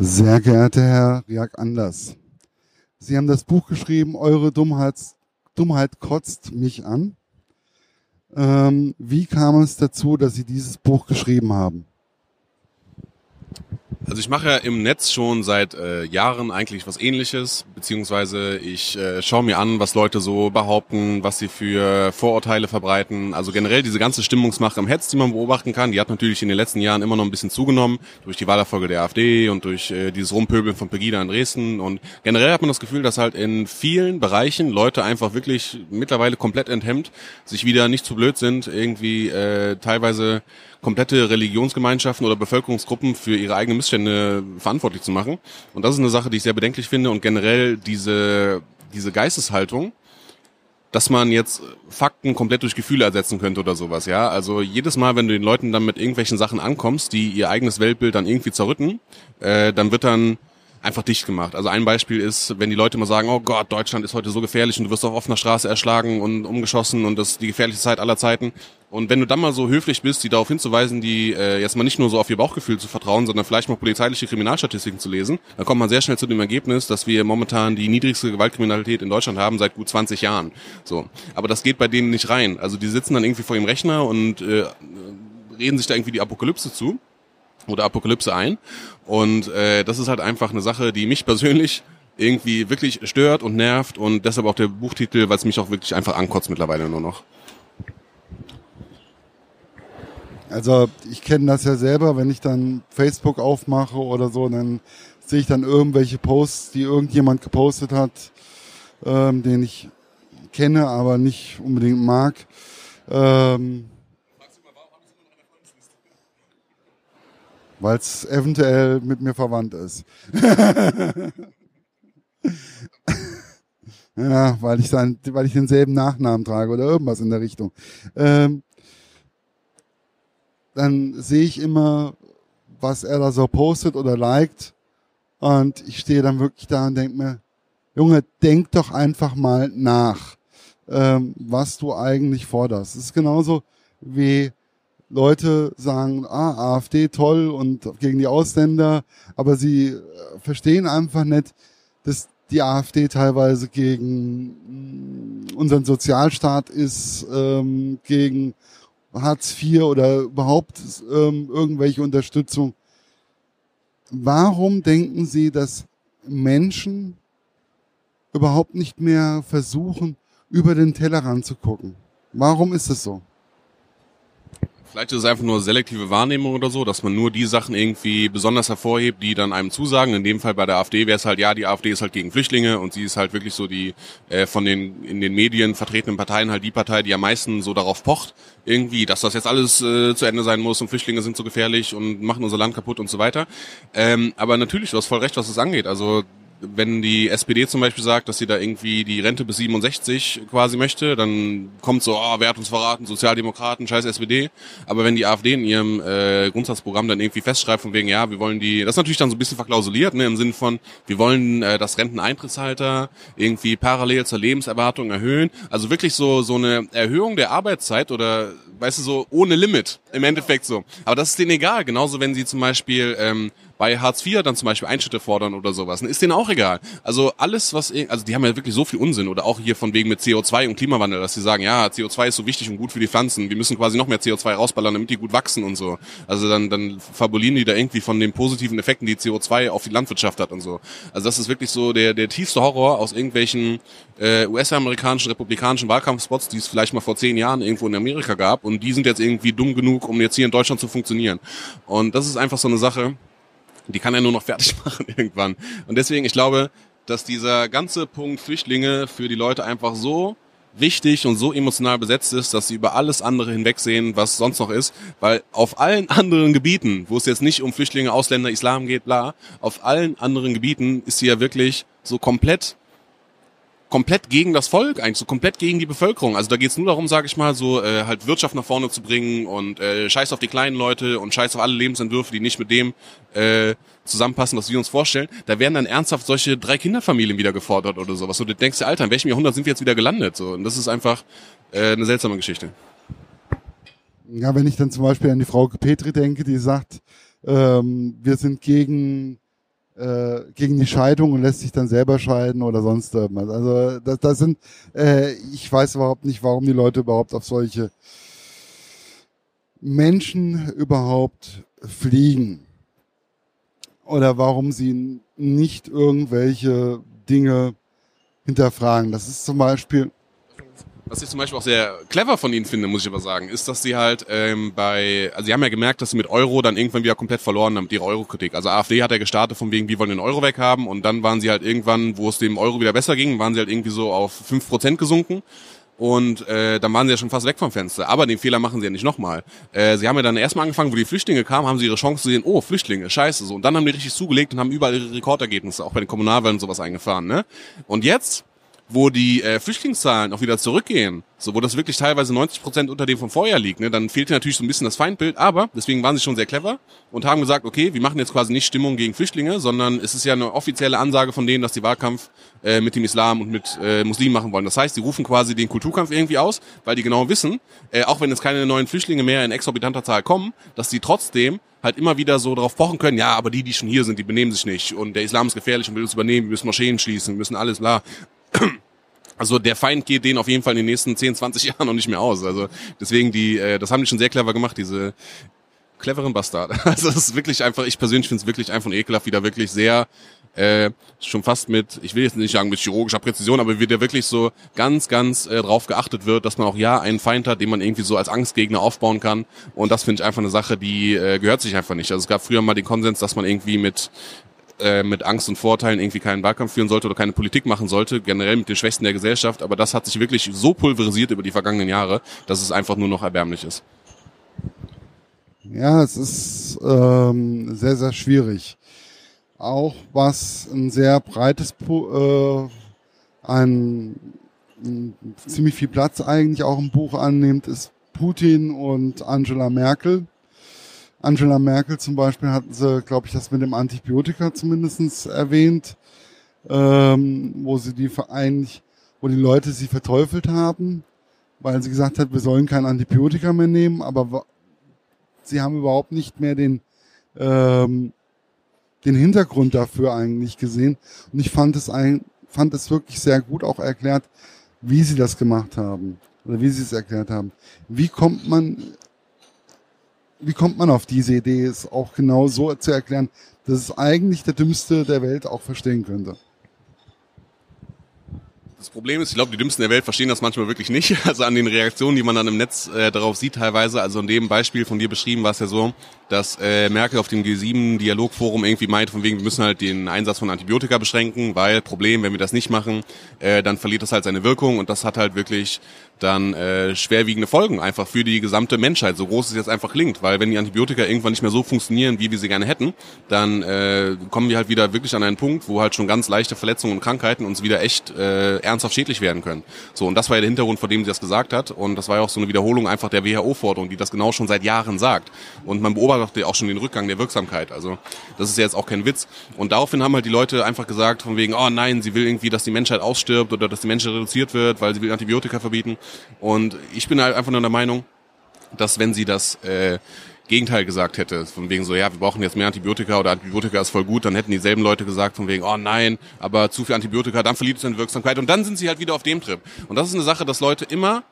Sehr geehrter Herr Riak Anders, Sie haben das Buch geschrieben, Eure Dummheit, Dummheit kotzt mich an. Ähm, wie kam es dazu, dass Sie dieses Buch geschrieben haben? Also ich mache ja im Netz schon seit äh, Jahren eigentlich was ähnliches, beziehungsweise ich äh, schaue mir an, was Leute so behaupten, was sie für Vorurteile verbreiten. Also generell diese ganze Stimmungsmache im Hetz, die man beobachten kann, die hat natürlich in den letzten Jahren immer noch ein bisschen zugenommen, durch die Wahlerfolge der AfD und durch äh, dieses Rumpöbeln von Pegida in Dresden. Und generell hat man das Gefühl, dass halt in vielen Bereichen Leute einfach wirklich mittlerweile komplett enthemmt, sich wieder nicht zu blöd sind, irgendwie äh, teilweise komplette Religionsgemeinschaften oder Bevölkerungsgruppen für ihre eigenen Missstände verantwortlich zu machen. Und das ist eine Sache, die ich sehr bedenklich finde und generell diese, diese Geisteshaltung, dass man jetzt Fakten komplett durch Gefühle ersetzen könnte oder sowas, ja. Also jedes Mal, wenn du den Leuten dann mit irgendwelchen Sachen ankommst, die ihr eigenes Weltbild dann irgendwie zerrütten, äh, dann wird dann einfach dicht gemacht. Also ein Beispiel ist, wenn die Leute mal sagen, oh Gott, Deutschland ist heute so gefährlich und du wirst auf offener Straße erschlagen und umgeschossen und das ist die gefährlichste Zeit aller Zeiten. Und wenn du dann mal so höflich bist, die darauf hinzuweisen, die äh, jetzt mal nicht nur so auf ihr Bauchgefühl zu vertrauen, sondern vielleicht mal polizeiliche Kriminalstatistiken zu lesen, dann kommt man sehr schnell zu dem Ergebnis, dass wir momentan die niedrigste Gewaltkriminalität in Deutschland haben seit gut 20 Jahren. So, aber das geht bei denen nicht rein. Also die sitzen dann irgendwie vor ihrem Rechner und äh, reden sich da irgendwie die Apokalypse zu oder Apokalypse ein. Und äh, das ist halt einfach eine Sache, die mich persönlich irgendwie wirklich stört und nervt und deshalb auch der Buchtitel, weil es mich auch wirklich einfach ankotzt mittlerweile nur noch. Also ich kenne das ja selber, wenn ich dann Facebook aufmache oder so, dann sehe ich dann irgendwelche Posts, die irgendjemand gepostet hat, ähm, den ich kenne, aber nicht unbedingt mag. Ähm, weil es eventuell mit mir verwandt ist. ja, weil ich dann, weil ich denselben Nachnamen trage oder irgendwas in der Richtung. Ähm, dann sehe ich immer, was er da so postet oder liked. Und ich stehe dann wirklich da und denke mir, Junge, denk doch einfach mal nach, ähm, was du eigentlich forderst. Es ist genauso wie Leute sagen, ah, AfD toll und gegen die Ausländer, aber sie äh, verstehen einfach nicht, dass die AfD teilweise gegen mm, unseren Sozialstaat ist, ähm, gegen Hartz IV oder überhaupt ähm, irgendwelche Unterstützung. Warum denken Sie, dass Menschen überhaupt nicht mehr versuchen, über den Tellerrand zu gucken? Warum ist es so? Vielleicht ist es einfach nur selektive Wahrnehmung oder so, dass man nur die Sachen irgendwie besonders hervorhebt, die dann einem zusagen. In dem Fall bei der AfD wäre es halt, ja, die AfD ist halt gegen Flüchtlinge und sie ist halt wirklich so die äh, von den in den Medien vertretenen Parteien halt die Partei, die am meisten so darauf pocht, irgendwie, dass das jetzt alles äh, zu Ende sein muss und Flüchtlinge sind so gefährlich und machen unser Land kaputt und so weiter. Ähm, aber natürlich, du hast voll recht, was das angeht. Also wenn die SPD zum Beispiel sagt, dass sie da irgendwie die Rente bis 67 quasi möchte, dann kommt so, oh, wer hat uns verraten, Sozialdemokraten, scheiß SPD. Aber wenn die AfD in ihrem äh, Grundsatzprogramm dann irgendwie festschreibt von wegen, ja, wir wollen die, das ist natürlich dann so ein bisschen verklausuliert, ne, im Sinne von, wir wollen äh, das Renteneintrittsalter irgendwie parallel zur Lebenserwartung erhöhen. Also wirklich so so eine Erhöhung der Arbeitszeit oder weißt du so ohne Limit im Endeffekt so. Aber das ist denen egal. Genauso wenn sie zum Beispiel ähm, bei Hartz IV dann zum Beispiel Einschnitte fordern oder sowas, ist denen auch egal. Also alles, was, also die haben ja wirklich so viel Unsinn oder auch hier von wegen mit CO2 und Klimawandel, dass sie sagen, ja, CO2 ist so wichtig und gut für die Pflanzen, wir müssen quasi noch mehr CO2 rausballern, damit die gut wachsen und so. Also dann, dann fabulieren die da irgendwie von den positiven Effekten, die CO2 auf die Landwirtschaft hat und so. Also das ist wirklich so der, der tiefste Horror aus irgendwelchen äh, US-amerikanischen, republikanischen Wahlkampfspots, die es vielleicht mal vor zehn Jahren irgendwo in Amerika gab und die sind jetzt irgendwie dumm genug, um jetzt hier in Deutschland zu funktionieren. Und das ist einfach so eine Sache, die kann er nur noch fertig machen irgendwann. Und deswegen, ich glaube, dass dieser ganze Punkt Flüchtlinge für die Leute einfach so wichtig und so emotional besetzt ist, dass sie über alles andere hinwegsehen, was sonst noch ist, weil auf allen anderen Gebieten, wo es jetzt nicht um Flüchtlinge, Ausländer, Islam geht, bla, auf allen anderen Gebieten ist sie ja wirklich so komplett komplett gegen das Volk, eigentlich so komplett gegen die Bevölkerung. Also da geht's nur darum, sage ich mal, so äh, halt Wirtschaft nach vorne zu bringen und äh, scheiß auf die kleinen Leute und scheiß auf alle Lebensentwürfe, die nicht mit dem äh, zusammenpassen, was wir uns vorstellen. Da werden dann ernsthaft solche drei Kinderfamilien wieder gefordert oder sowas. Und du denkst dir, Alter, in welchem Jahrhundert sind wir jetzt wieder gelandet? So, und das ist einfach äh, eine seltsame Geschichte. Ja, wenn ich dann zum Beispiel an die Frau Petri denke, die sagt, ähm, wir sind gegen äh, gegen die Scheidung und lässt sich dann selber scheiden oder sonst irgendwas. Also das, das sind, äh, ich weiß überhaupt nicht, warum die Leute überhaupt auf solche Menschen überhaupt fliegen. Oder warum sie nicht irgendwelche Dinge hinterfragen. Das ist zum Beispiel was ich zum Beispiel auch sehr clever von ihnen finde, muss ich aber sagen, ist, dass sie halt ähm, bei, also sie haben ja gemerkt, dass sie mit Euro dann irgendwann wieder komplett verloren haben mit ihrer Euro-Kritik. Also AfD hat ja gestartet von wegen, wir wollen den Euro weghaben und dann waren sie halt irgendwann, wo es dem Euro wieder besser ging, waren sie halt irgendwie so auf fünf Prozent gesunken. Und äh, dann waren sie ja schon fast weg vom Fenster. Aber den Fehler machen sie ja nicht nochmal. Äh, sie haben ja dann erstmal angefangen, wo die Flüchtlinge kamen, haben sie ihre Chance zu sehen, oh, Flüchtlinge, scheiße. so. Und dann haben die richtig zugelegt und haben überall ihre Rekordergebnisse, auch bei den Kommunalwahlen und sowas eingefahren. Ne? Und jetzt wo die äh, Flüchtlingszahlen auch wieder zurückgehen, so wo das wirklich teilweise 90 Prozent unter dem vom Vorjahr liegt, ne, dann fehlt natürlich so ein bisschen das Feindbild. Aber deswegen waren sie schon sehr clever und haben gesagt, okay, wir machen jetzt quasi nicht Stimmung gegen Flüchtlinge, sondern es ist ja eine offizielle Ansage von denen, dass die Wahlkampf äh, mit dem Islam und mit äh, Muslimen machen wollen. Das heißt, sie rufen quasi den Kulturkampf irgendwie aus, weil die genau wissen, äh, auch wenn jetzt keine neuen Flüchtlinge mehr in exorbitanter Zahl kommen, dass die trotzdem halt immer wieder so darauf pochen können, ja, aber die, die schon hier sind, die benehmen sich nicht und der Islam ist gefährlich und will uns übernehmen, wir müssen Moscheen schließen, wir müssen alles bla. Also der Feind geht den auf jeden Fall in den nächsten 10, 20 Jahren noch nicht mehr aus. Also deswegen die, äh, das haben die schon sehr clever gemacht, diese cleveren Bastard. Also das ist wirklich einfach, ich persönlich finde es wirklich einfach ekelhaft, wie da wirklich sehr äh, schon fast mit, ich will jetzt nicht sagen mit chirurgischer Präzision, aber wie der wirklich so ganz, ganz äh, drauf geachtet wird, dass man auch ja einen Feind hat, den man irgendwie so als Angstgegner aufbauen kann. Und das finde ich einfach eine Sache, die äh, gehört sich einfach nicht. Also es gab früher mal den Konsens, dass man irgendwie mit äh, mit Angst und Vorteilen irgendwie keinen Wahlkampf führen sollte oder keine Politik machen sollte, generell mit den Schwächsten der Gesellschaft. Aber das hat sich wirklich so pulverisiert über die vergangenen Jahre, dass es einfach nur noch erbärmlich ist. Ja, es ist ähm, sehr, sehr schwierig. Auch was ein sehr breites, äh, ein, ein ziemlich viel Platz eigentlich auch im Buch annimmt, ist Putin und Angela Merkel Angela Merkel zum Beispiel hatten sie, glaube ich, das mit dem Antibiotika zumindestens erwähnt, ähm, wo sie die eigentlich, wo die Leute sie verteufelt haben, weil sie gesagt hat, wir sollen kein Antibiotika mehr nehmen, aber sie haben überhaupt nicht mehr den ähm, den Hintergrund dafür eigentlich gesehen. Und ich fand es ein, fand es wirklich sehr gut auch erklärt, wie sie das gemacht haben oder wie sie es erklärt haben. Wie kommt man wie kommt man auf diese Idee, es auch genau so zu erklären, dass es eigentlich der Dümmste der Welt auch verstehen könnte? Das Problem ist, ich glaube, die Dümmsten der Welt verstehen das manchmal wirklich nicht. Also an den Reaktionen, die man dann im Netz äh, darauf sieht teilweise. Also in dem Beispiel von dir beschrieben war es ja so, dass äh, Merkel auf dem G7-Dialogforum irgendwie meint, von wegen, wir müssen halt den Einsatz von Antibiotika beschränken, weil Problem, wenn wir das nicht machen, äh, dann verliert das halt seine Wirkung und das hat halt wirklich dann äh, schwerwiegende Folgen einfach für die gesamte Menschheit, so groß es jetzt einfach klingt, weil wenn die Antibiotika irgendwann nicht mehr so funktionieren, wie wir sie gerne hätten, dann äh, kommen wir halt wieder wirklich an einen Punkt, wo halt schon ganz leichte Verletzungen und Krankheiten uns wieder echt äh, ernsthaft schädlich werden können. So und das war ja der Hintergrund, vor dem sie das gesagt hat. Und das war ja auch so eine Wiederholung einfach der WHO-Forderung, die das genau schon seit Jahren sagt. Und man beobachtet auch schon den Rückgang der Wirksamkeit. Also das ist ja jetzt auch kein Witz und daraufhin haben halt die Leute einfach gesagt von wegen, oh nein, sie will irgendwie, dass die Menschheit ausstirbt oder dass die Menschheit reduziert wird, weil sie will Antibiotika verbieten und ich bin halt einfach nur der Meinung, dass wenn sie das äh, Gegenteil gesagt hätte, von wegen so, ja, wir brauchen jetzt mehr Antibiotika oder Antibiotika ist voll gut, dann hätten dieselben Leute gesagt von wegen, oh nein, aber zu viel Antibiotika, dann verliert es seine Wirksamkeit und dann sind sie halt wieder auf dem Trip. Und das ist eine Sache, dass Leute immer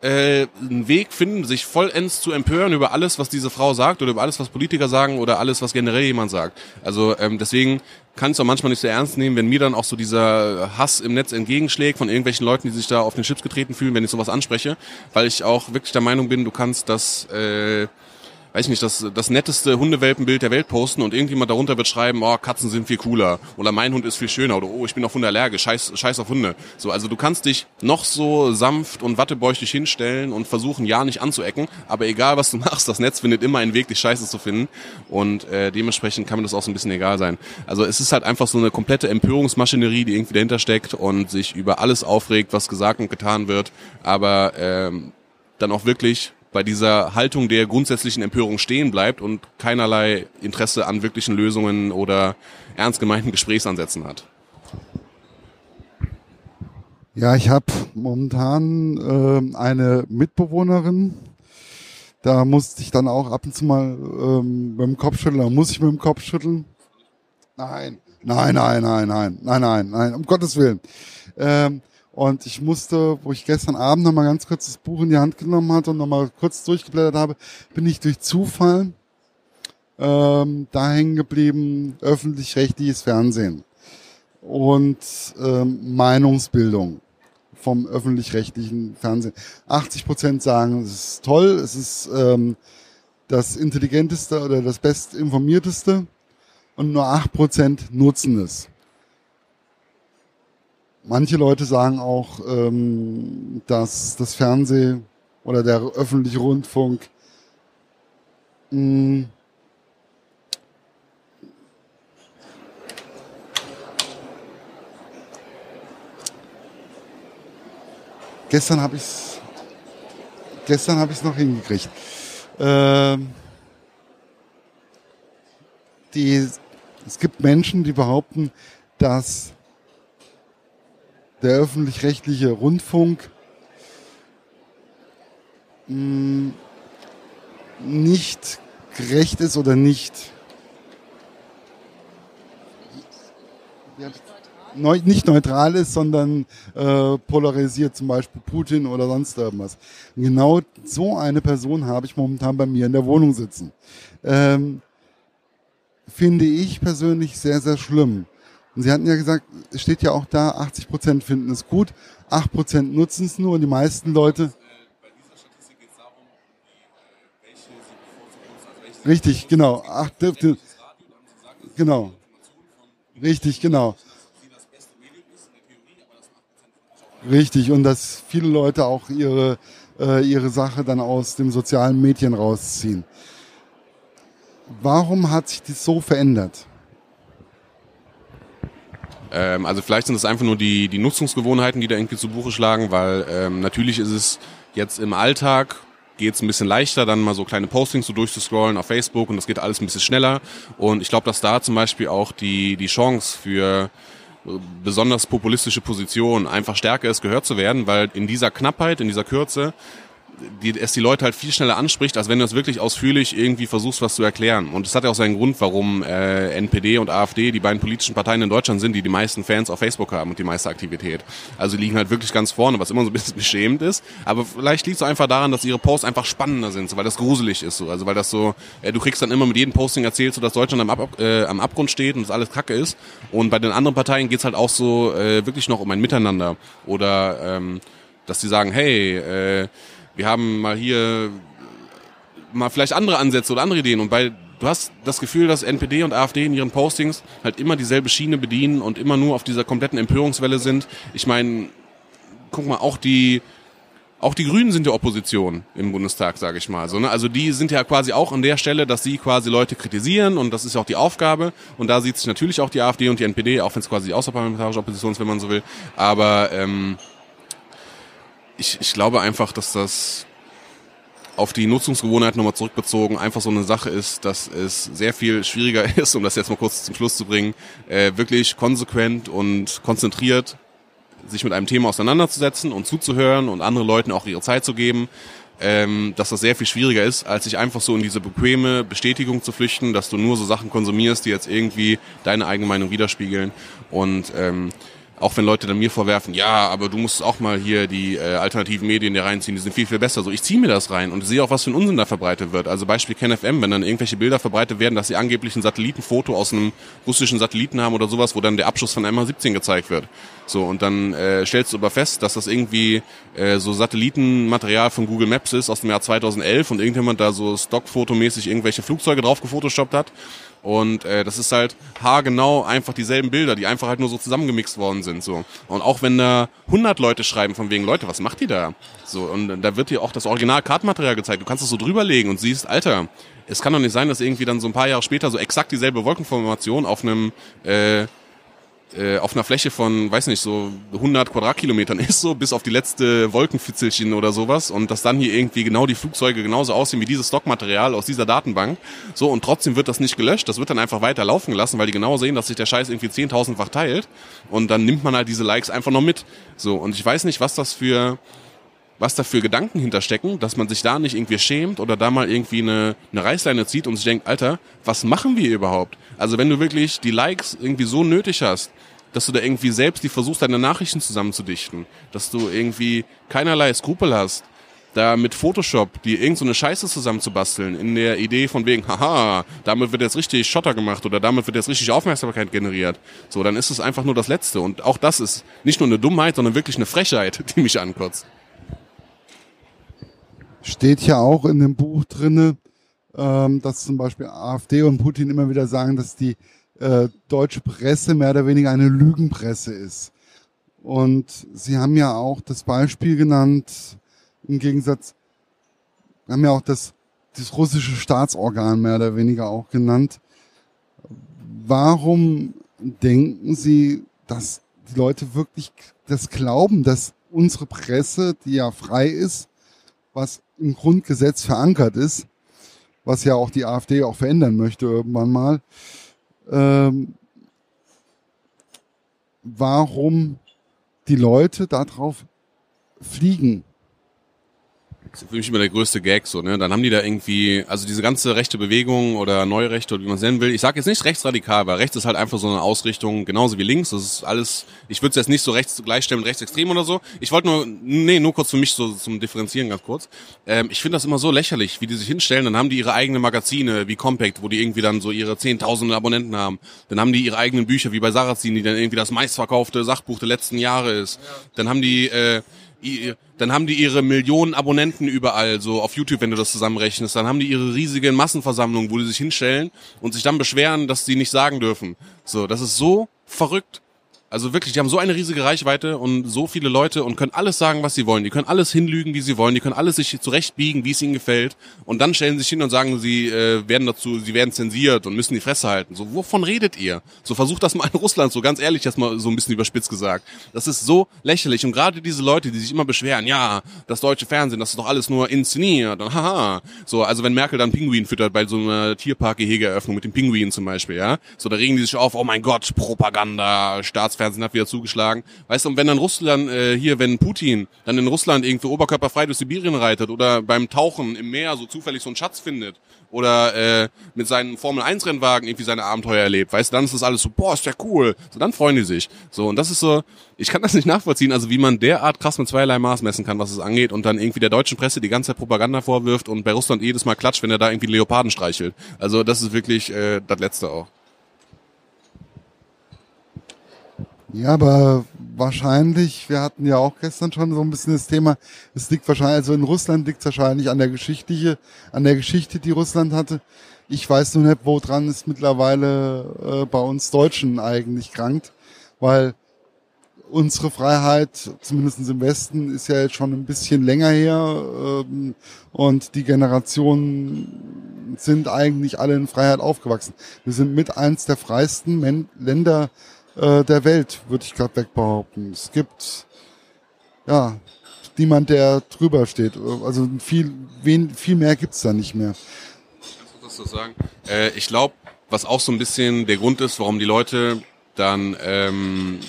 äh, einen Weg finden, sich vollends zu empören über alles, was diese Frau sagt oder über alles, was Politiker sagen oder alles, was generell jemand sagt. Also ähm, deswegen kann es auch manchmal nicht so ernst nehmen, wenn mir dann auch so dieser Hass im Netz entgegenschlägt von irgendwelchen Leuten, die sich da auf den Chips getreten fühlen, wenn ich sowas anspreche, weil ich auch wirklich der Meinung bin, du kannst das äh, weiß ich nicht, das, das netteste Hundewelpenbild der Welt posten und irgendjemand darunter wird schreiben, oh, Katzen sind viel cooler oder mein Hund ist viel schöner oder oh, ich bin auf Hunde allergisch, scheiß, scheiß auf Hunde. So, also du kannst dich noch so sanft und wattebäuchtig hinstellen und versuchen, ja nicht anzuecken, aber egal was du machst, das Netz findet immer einen Weg, dich scheiße zu finden und äh, dementsprechend kann mir das auch so ein bisschen egal sein. Also es ist halt einfach so eine komplette Empörungsmaschinerie, die irgendwie dahinter steckt und sich über alles aufregt, was gesagt und getan wird, aber ähm, dann auch wirklich bei dieser Haltung der grundsätzlichen Empörung stehen bleibt und keinerlei Interesse an wirklichen Lösungen oder ernst gemeinten Gesprächsansätzen hat. Ja, ich habe momentan äh, eine Mitbewohnerin. Da musste ich dann auch ab und zu mal ähm, beim Kopf schütteln, da muss ich mit dem Kopf schütteln. Nein. Nein, nein, nein, nein, nein, nein, nein, um Gottes Willen. Ähm, und ich musste, wo ich gestern Abend nochmal ganz kurz das Buch in die Hand genommen hatte und nochmal kurz durchgeblättert habe, bin ich durch Zufall ähm, da hängen geblieben, öffentlich-rechtliches Fernsehen und ähm, Meinungsbildung vom öffentlich-rechtlichen Fernsehen. 80 Prozent sagen, es ist toll, es ist ähm, das intelligenteste oder das bestinformierteste und nur 8 Prozent nutzen es. Manche Leute sagen auch, ähm, dass das Fernsehen oder der öffentliche Rundfunk mh, Gestern habe ich es gestern habe ich es noch hingekriegt. Ähm, die, es gibt Menschen, die behaupten, dass der öffentlich-rechtliche Rundfunk mh, hm, nicht gerecht ist oder nicht nicht neutral ist, sondern äh, polarisiert, zum Beispiel Putin oder sonst irgendwas. Genau so eine Person habe ich momentan bei mir in der Wohnung sitzen. Ähm, finde ich persönlich sehr, sehr schlimm. Und Sie hatten ja gesagt, es steht ja auch da, 80 Prozent finden es gut, 8 Prozent nutzen es nur und die meisten Leute. Richtig, genau. Ach, genau. Richtig, genau. Richtig, und dass viele Leute auch ihre, äh, ihre Sache dann aus dem sozialen Medien rausziehen. Warum hat sich das so verändert? Ähm, also vielleicht sind es einfach nur die, die Nutzungsgewohnheiten, die da irgendwie zu Buche schlagen, weil ähm, natürlich ist es jetzt im Alltag geht es ein bisschen leichter, dann mal so kleine Postings so durchzuscrollen auf Facebook und das geht alles ein bisschen schneller. Und ich glaube, dass da zum Beispiel auch die, die Chance für besonders populistische Position einfach stärker ist, gehört zu werden, weil in dieser Knappheit, in dieser Kürze, die, es die Leute halt viel schneller anspricht, als wenn du es wirklich ausführlich irgendwie versuchst, was zu erklären. Und es hat ja auch seinen Grund, warum äh, NPD und AfD die beiden politischen Parteien in Deutschland sind, die die meisten Fans auf Facebook haben und die meiste Aktivität. Also die liegen halt wirklich ganz vorne, was immer so ein bisschen beschämend ist. Aber vielleicht liegt es einfach daran, dass ihre Posts einfach spannender sind, so, weil das gruselig ist. So. Also weil das so, äh, du kriegst dann immer mit jedem Posting erzählt, so dass Deutschland am, Ab äh, am Abgrund steht und dass alles Kacke ist. Und bei den anderen Parteien geht's halt auch so äh, wirklich noch um ein Miteinander. Oder ähm, dass die sagen, hey, äh, wir haben mal hier mal vielleicht andere Ansätze oder andere Ideen und bei du hast das Gefühl, dass NPD und AfD in ihren Postings halt immer dieselbe Schiene bedienen und immer nur auf dieser kompletten Empörungswelle sind. Ich meine, guck mal, auch die auch die Grünen sind ja Opposition im Bundestag, sage ich mal. So, ne? Also die sind ja quasi auch an der Stelle, dass sie quasi Leute kritisieren und das ist auch die Aufgabe. Und da sieht sich natürlich auch die AfD und die NPD, auch wenn es quasi die außerparlamentarische Opposition ist, wenn man so will. Aber ähm, ich, ich glaube einfach, dass das auf die Nutzungsgewohnheit nochmal zurückbezogen einfach so eine Sache ist, dass es sehr viel schwieriger ist, um das jetzt mal kurz zum Schluss zu bringen, äh, wirklich konsequent und konzentriert sich mit einem Thema auseinanderzusetzen und zuzuhören und anderen Leuten auch ihre Zeit zu geben, ähm, dass das sehr viel schwieriger ist, als sich einfach so in diese bequeme Bestätigung zu flüchten, dass du nur so Sachen konsumierst, die jetzt irgendwie deine eigene Meinung widerspiegeln. Und ähm, auch wenn Leute dann mir vorwerfen, ja, aber du musst auch mal hier die äh, alternativen Medien dir reinziehen, die sind viel, viel besser. So, ich ziehe mir das rein und sehe auch, was für ein Unsinn da verbreitet wird. Also Beispiel KenFM, wenn dann irgendwelche Bilder verbreitet werden, dass sie angeblich ein Satellitenfoto aus einem russischen Satelliten haben oder sowas, wo dann der Abschuss von MH17 gezeigt wird. So, und dann äh, stellst du aber fest, dass das irgendwie äh, so Satellitenmaterial von Google Maps ist aus dem Jahr 2011 und irgendjemand da so stockfotomäßig irgendwelche Flugzeuge drauf gefotoshoppt hat. Und äh, das ist halt haargenau einfach dieselben Bilder, die einfach halt nur so zusammengemixt worden sind. so. Und auch wenn da 100 Leute schreiben von wegen, Leute, was macht ihr da? So, und da wird dir auch das Original-Kartenmaterial gezeigt. Du kannst es so drüberlegen und siehst, Alter, es kann doch nicht sein, dass irgendwie dann so ein paar Jahre später so exakt dieselbe Wolkenformation auf einem äh, äh, auf einer Fläche von, weiß nicht, so 100 Quadratkilometern ist, so bis auf die letzte Wolkenfitzelchen oder sowas und dass dann hier irgendwie genau die Flugzeuge genauso aussehen wie dieses Stockmaterial aus dieser Datenbank. So und trotzdem wird das nicht gelöscht, das wird dann einfach weiter laufen gelassen, weil die genau sehen, dass sich der Scheiß irgendwie 10.000-fach teilt und dann nimmt man halt diese Likes einfach noch mit. So und ich weiß nicht, was das für was da für Gedanken hinterstecken, dass man sich da nicht irgendwie schämt oder da mal irgendwie eine, eine Reißleine zieht und sich denkt, Alter, was machen wir überhaupt? Also wenn du wirklich die Likes irgendwie so nötig hast, dass du da irgendwie selbst die versuchst, deine Nachrichten zusammenzudichten, dass du irgendwie keinerlei Skrupel hast, da mit Photoshop die irgend so eine Scheiße zusammenzubasteln, in der Idee von wegen, haha, damit wird jetzt richtig Schotter gemacht oder damit wird jetzt richtig Aufmerksamkeit generiert. So, dann ist es einfach nur das Letzte. Und auch das ist nicht nur eine Dummheit, sondern wirklich eine Frechheit, die mich ankotzt steht ja auch in dem Buch drinne, ähm, dass zum Beispiel AfD und Putin immer wieder sagen, dass die äh, deutsche Presse mehr oder weniger eine Lügenpresse ist. Und sie haben ja auch das Beispiel genannt, im Gegensatz, haben ja auch das, das russische Staatsorgan mehr oder weniger auch genannt. Warum denken Sie, dass die Leute wirklich das glauben, dass unsere Presse, die ja frei ist, was im Grundgesetz verankert ist, was ja auch die AfD auch verändern möchte irgendwann mal. Ähm, warum die Leute darauf fliegen für mich immer der größte Gag so, ne? Dann haben die da irgendwie, also diese ganze rechte Bewegung oder neue Rechte oder wie man es nennen will. Ich sage jetzt nicht rechtsradikal, weil rechts ist halt einfach so eine Ausrichtung, genauso wie links. Das ist alles, ich würde es jetzt nicht so rechts gleichstellen mit rechtsextrem oder so. Ich wollte nur, nee, nur kurz für mich so zum Differenzieren ganz kurz. Ähm, ich finde das immer so lächerlich, wie die sich hinstellen. Dann haben die ihre eigenen Magazine, wie Compact, wo die irgendwie dann so ihre zehntausende Abonnenten haben. Dann haben die ihre eigenen Bücher, wie bei Sarrazin, die dann irgendwie das meistverkaufte Sachbuch der letzten Jahre ist. Dann haben die, äh, dann haben die ihre Millionen Abonnenten überall, so auf YouTube, wenn du das zusammenrechnest. Dann haben die ihre riesigen Massenversammlungen, wo die sich hinstellen und sich dann beschweren, dass sie nicht sagen dürfen. So, das ist so verrückt. Also wirklich, die haben so eine riesige Reichweite und so viele Leute und können alles sagen, was sie wollen. Die können alles hinlügen, wie sie wollen. Die können alles sich zurechtbiegen, wie es ihnen gefällt. Und dann stellen sie sich hin und sagen, sie äh, werden dazu, sie werden zensiert und müssen die Fresse halten. So, wovon redet ihr? So, versucht das mal in Russland, so ganz ehrlich, das mal so ein bisschen überspitzt gesagt. Das ist so lächerlich. Und gerade diese Leute, die sich immer beschweren, ja, das deutsche Fernsehen, das ist doch alles nur inszeniert und haha. So, also wenn Merkel dann Pinguin füttert bei so einer Tierparkgehegeeröffnung mit dem Pinguin zum Beispiel, ja, so, da regen die sich auf, oh mein Gott, Propaganda, Staats Staatsfernsehen hat wieder zugeschlagen. Weißt du, und wenn dann Russland, äh, hier, wenn Putin dann in Russland irgendwie oberkörperfrei durch Sibirien reitet oder beim Tauchen im Meer so zufällig so einen Schatz findet oder äh, mit seinen Formel-1-Rennwagen irgendwie seine Abenteuer erlebt, weißt du, dann ist das alles so, boah, ist ja cool. So, dann freuen die sich. So, und das ist so, ich kann das nicht nachvollziehen, also wie man derart krass mit zweierlei Maß messen kann, was es angeht und dann irgendwie der deutschen Presse die ganze Zeit Propaganda vorwirft und bei Russland jedes Mal klatscht, wenn er da irgendwie Leoparden streichelt. Also das ist wirklich äh, das Letzte auch. Ja, aber wahrscheinlich, wir hatten ja auch gestern schon so ein bisschen das Thema, es liegt wahrscheinlich, also in Russland liegt es wahrscheinlich an der geschichtliche, an der Geschichte, die Russland hatte. Ich weiß nur nicht, woran es mittlerweile äh, bei uns Deutschen eigentlich krankt, weil unsere Freiheit, zumindest im Westen, ist ja jetzt schon ein bisschen länger her ähm, und die Generationen sind eigentlich alle in Freiheit aufgewachsen. Wir sind mit eins der freiesten Men Länder äh, der Welt, würde ich gerade wegbehaupten. Es gibt ja niemand, der drüber steht. Also viel, wen, viel mehr gibt's da nicht mehr. Das so sagen? Äh, ich glaube, was auch so ein bisschen der Grund ist, warum die Leute dann ähm,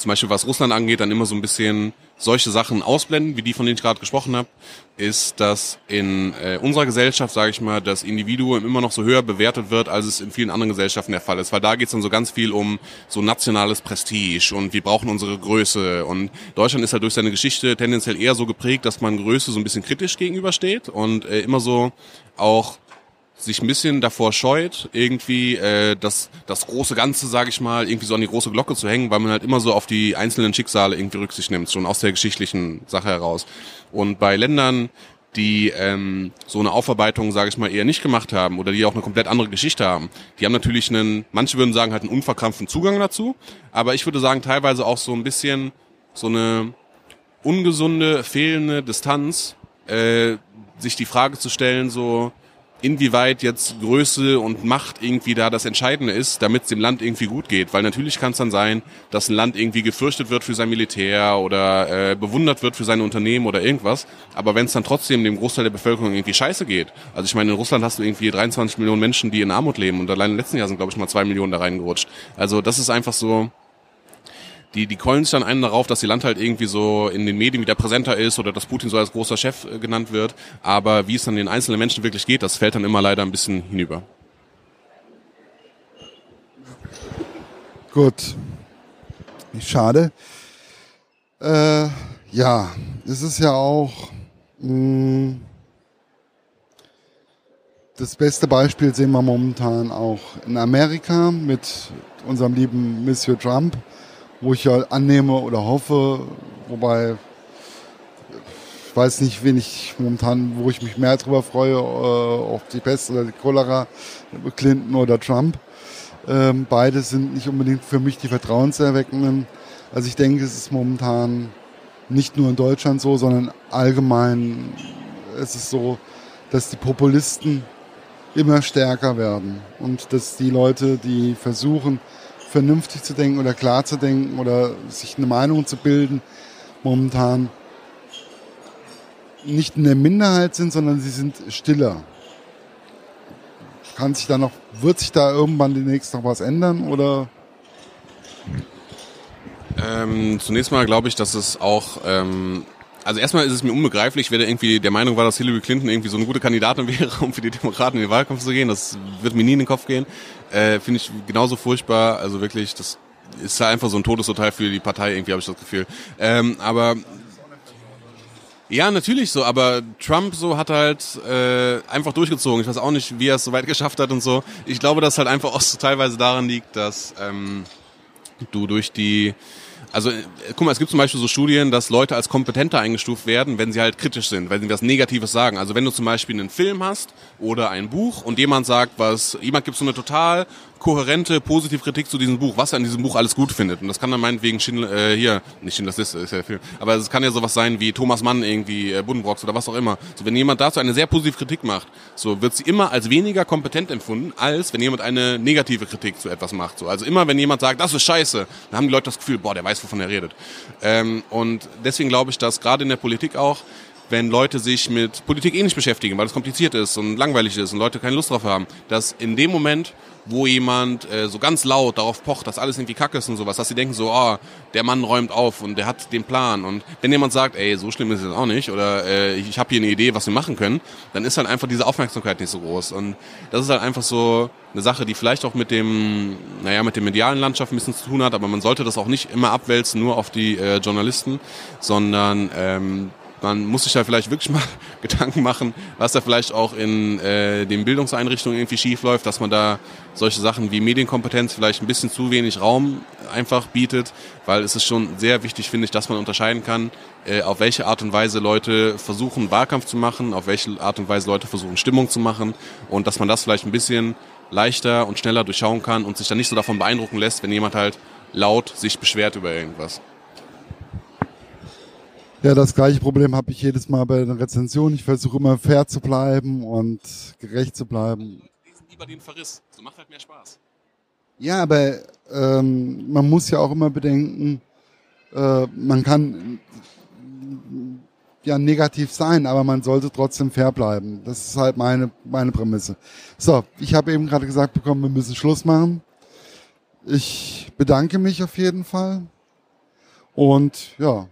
zum Beispiel was Russland angeht, dann immer so ein bisschen solche Sachen ausblenden, wie die, von denen ich gerade gesprochen habe, ist, dass in äh, unserer Gesellschaft, sage ich mal, das Individuum immer noch so höher bewertet wird, als es in vielen anderen Gesellschaften der Fall ist. Weil da geht es dann so ganz viel um so nationales Prestige und wir brauchen unsere Größe. Und Deutschland ist halt durch seine Geschichte tendenziell eher so geprägt, dass man Größe so ein bisschen kritisch gegenübersteht und äh, immer so auch sich ein bisschen davor scheut, irgendwie äh, das, das große Ganze, sage ich mal, irgendwie so an die große Glocke zu hängen, weil man halt immer so auf die einzelnen Schicksale irgendwie Rücksicht nimmt, schon aus der geschichtlichen Sache heraus. Und bei Ländern, die ähm, so eine Aufarbeitung, sage ich mal, eher nicht gemacht haben oder die auch eine komplett andere Geschichte haben, die haben natürlich einen, manche würden sagen, halt einen unverkrampften Zugang dazu, aber ich würde sagen, teilweise auch so ein bisschen so eine ungesunde, fehlende Distanz, äh, sich die Frage zu stellen, so, inwieweit jetzt Größe und Macht irgendwie da das Entscheidende ist, damit es dem Land irgendwie gut geht. Weil natürlich kann es dann sein, dass ein Land irgendwie gefürchtet wird für sein Militär oder äh, bewundert wird für seine Unternehmen oder irgendwas. Aber wenn es dann trotzdem dem Großteil der Bevölkerung irgendwie scheiße geht. Also ich meine, in Russland hast du irgendwie 23 Millionen Menschen, die in Armut leben und allein im letzten Jahr sind, glaube ich, mal zwei Millionen da reingerutscht. Also das ist einfach so, die, die keulen sich dann einen darauf, dass ihr Land halt irgendwie so in den Medien wieder präsenter ist oder dass Putin so als großer Chef äh, genannt wird. Aber wie es dann den einzelnen Menschen wirklich geht, das fällt dann immer leider ein bisschen hinüber. Gut. Schade. Äh, ja, es ist ja auch mh, mm, das beste Beispiel sehen wir momentan auch in Amerika mit unserem lieben Monsieur Trump, wo ich ja annehme oder hoffe, wobei ich weiß nicht, wen ich momentan, wo ich mich mehr drüber freue, äh, auf die Pest oder die Cholera, Clinton oder Trump. Ähm, beide sind nicht unbedingt für mich die vertrauenserweckenden. Also ich denke, es ist momentan nicht nur in Deutschland so, sondern allgemein ist es so, dass die Populisten immer stärker werden und dass die Leute, die versuchen, vernünftig zu denken oder klar zu denken oder sich eine Meinung zu bilden, momentan nicht in der Minderheit sind, sondern sie sind stiller. Kann sich da noch, wird sich da irgendwann demnächst noch was ändern oder? Ähm, zunächst mal glaube ich, dass es auch ähm, also erstmal ist es mir unbegreiflich, wer da irgendwie der Meinung war, dass Hillary Clinton irgendwie so eine gute Kandidatin wäre, um für die Demokraten in den Wahlkampf zu gehen. Das wird mir nie in den Kopf gehen. Äh, Finde ich genauso furchtbar. Also wirklich, das ist halt einfach so ein Todesurteil für die Partei, irgendwie habe ich das Gefühl. Ähm, aber ja, natürlich so, aber Trump so hat halt äh, einfach durchgezogen. Ich weiß auch nicht, wie er es so weit geschafft hat und so. Ich glaube, dass halt einfach auch so teilweise daran liegt, dass ähm, du durch die also äh, guck mal, es gibt zum Beispiel so Studien, dass Leute als kompetenter eingestuft werden, wenn sie halt kritisch sind, wenn sie was Negatives sagen. Also wenn du zum Beispiel einen Film hast oder ein Buch und jemand sagt, was jemand gibt so eine total kohärente, positive Kritik zu diesem Buch, was er an diesem Buch alles gut findet. Und das kann dann meinetwegen Schindler, äh, hier, nicht Schindlers Liste, ist ja Film, aber es kann ja sowas sein wie Thomas Mann irgendwie, äh, Buddenbrocks oder was auch immer. So, wenn jemand dazu eine sehr positive Kritik macht, so wird sie immer als weniger kompetent empfunden, als wenn jemand eine negative Kritik zu etwas macht. So, also immer wenn jemand sagt, das ist scheiße, dann haben die Leute das Gefühl, boah, der weiß, wovon er redet. Ähm, und deswegen glaube ich, dass gerade in der Politik auch wenn Leute sich mit Politik eh nicht beschäftigen, weil es kompliziert ist und langweilig ist und Leute keine Lust drauf haben, dass in dem Moment wo jemand äh, so ganz laut darauf pocht, dass alles irgendwie kacke ist und sowas, dass sie denken so, oh, der Mann räumt auf und der hat den Plan. Und wenn jemand sagt, ey, so schlimm ist es auch nicht oder äh, ich habe hier eine Idee, was wir machen können, dann ist halt einfach diese Aufmerksamkeit nicht so groß. Und das ist halt einfach so eine Sache, die vielleicht auch mit dem, naja, mit der medialen Landschaft ein bisschen zu tun hat, aber man sollte das auch nicht immer abwälzen, nur auf die äh, Journalisten, sondern ähm, man muss sich da vielleicht wirklich mal Gedanken machen, was da vielleicht auch in äh, den Bildungseinrichtungen irgendwie schief läuft, dass man da solche Sachen wie Medienkompetenz vielleicht ein bisschen zu wenig Raum einfach bietet, weil es ist schon sehr wichtig, finde ich, dass man unterscheiden kann, äh, auf welche Art und Weise Leute versuchen, Wahlkampf zu machen, auf welche Art und Weise Leute versuchen, Stimmung zu machen und dass man das vielleicht ein bisschen leichter und schneller durchschauen kann und sich dann nicht so davon beeindrucken lässt, wenn jemand halt laut sich beschwert über irgendwas. Ja, das gleiche Problem habe ich jedes Mal bei den Rezensionen. Ich versuche immer fair zu bleiben und gerecht zu bleiben. Lesen lieber den Verriss, so macht halt mehr Spaß. Ja, aber ähm, man muss ja auch immer bedenken, äh, man kann ja negativ sein, aber man sollte trotzdem fair bleiben. Das ist halt meine, meine Prämisse. So, ich habe eben gerade gesagt bekommen, wir müssen Schluss machen. Ich bedanke mich auf jeden Fall. Und ja,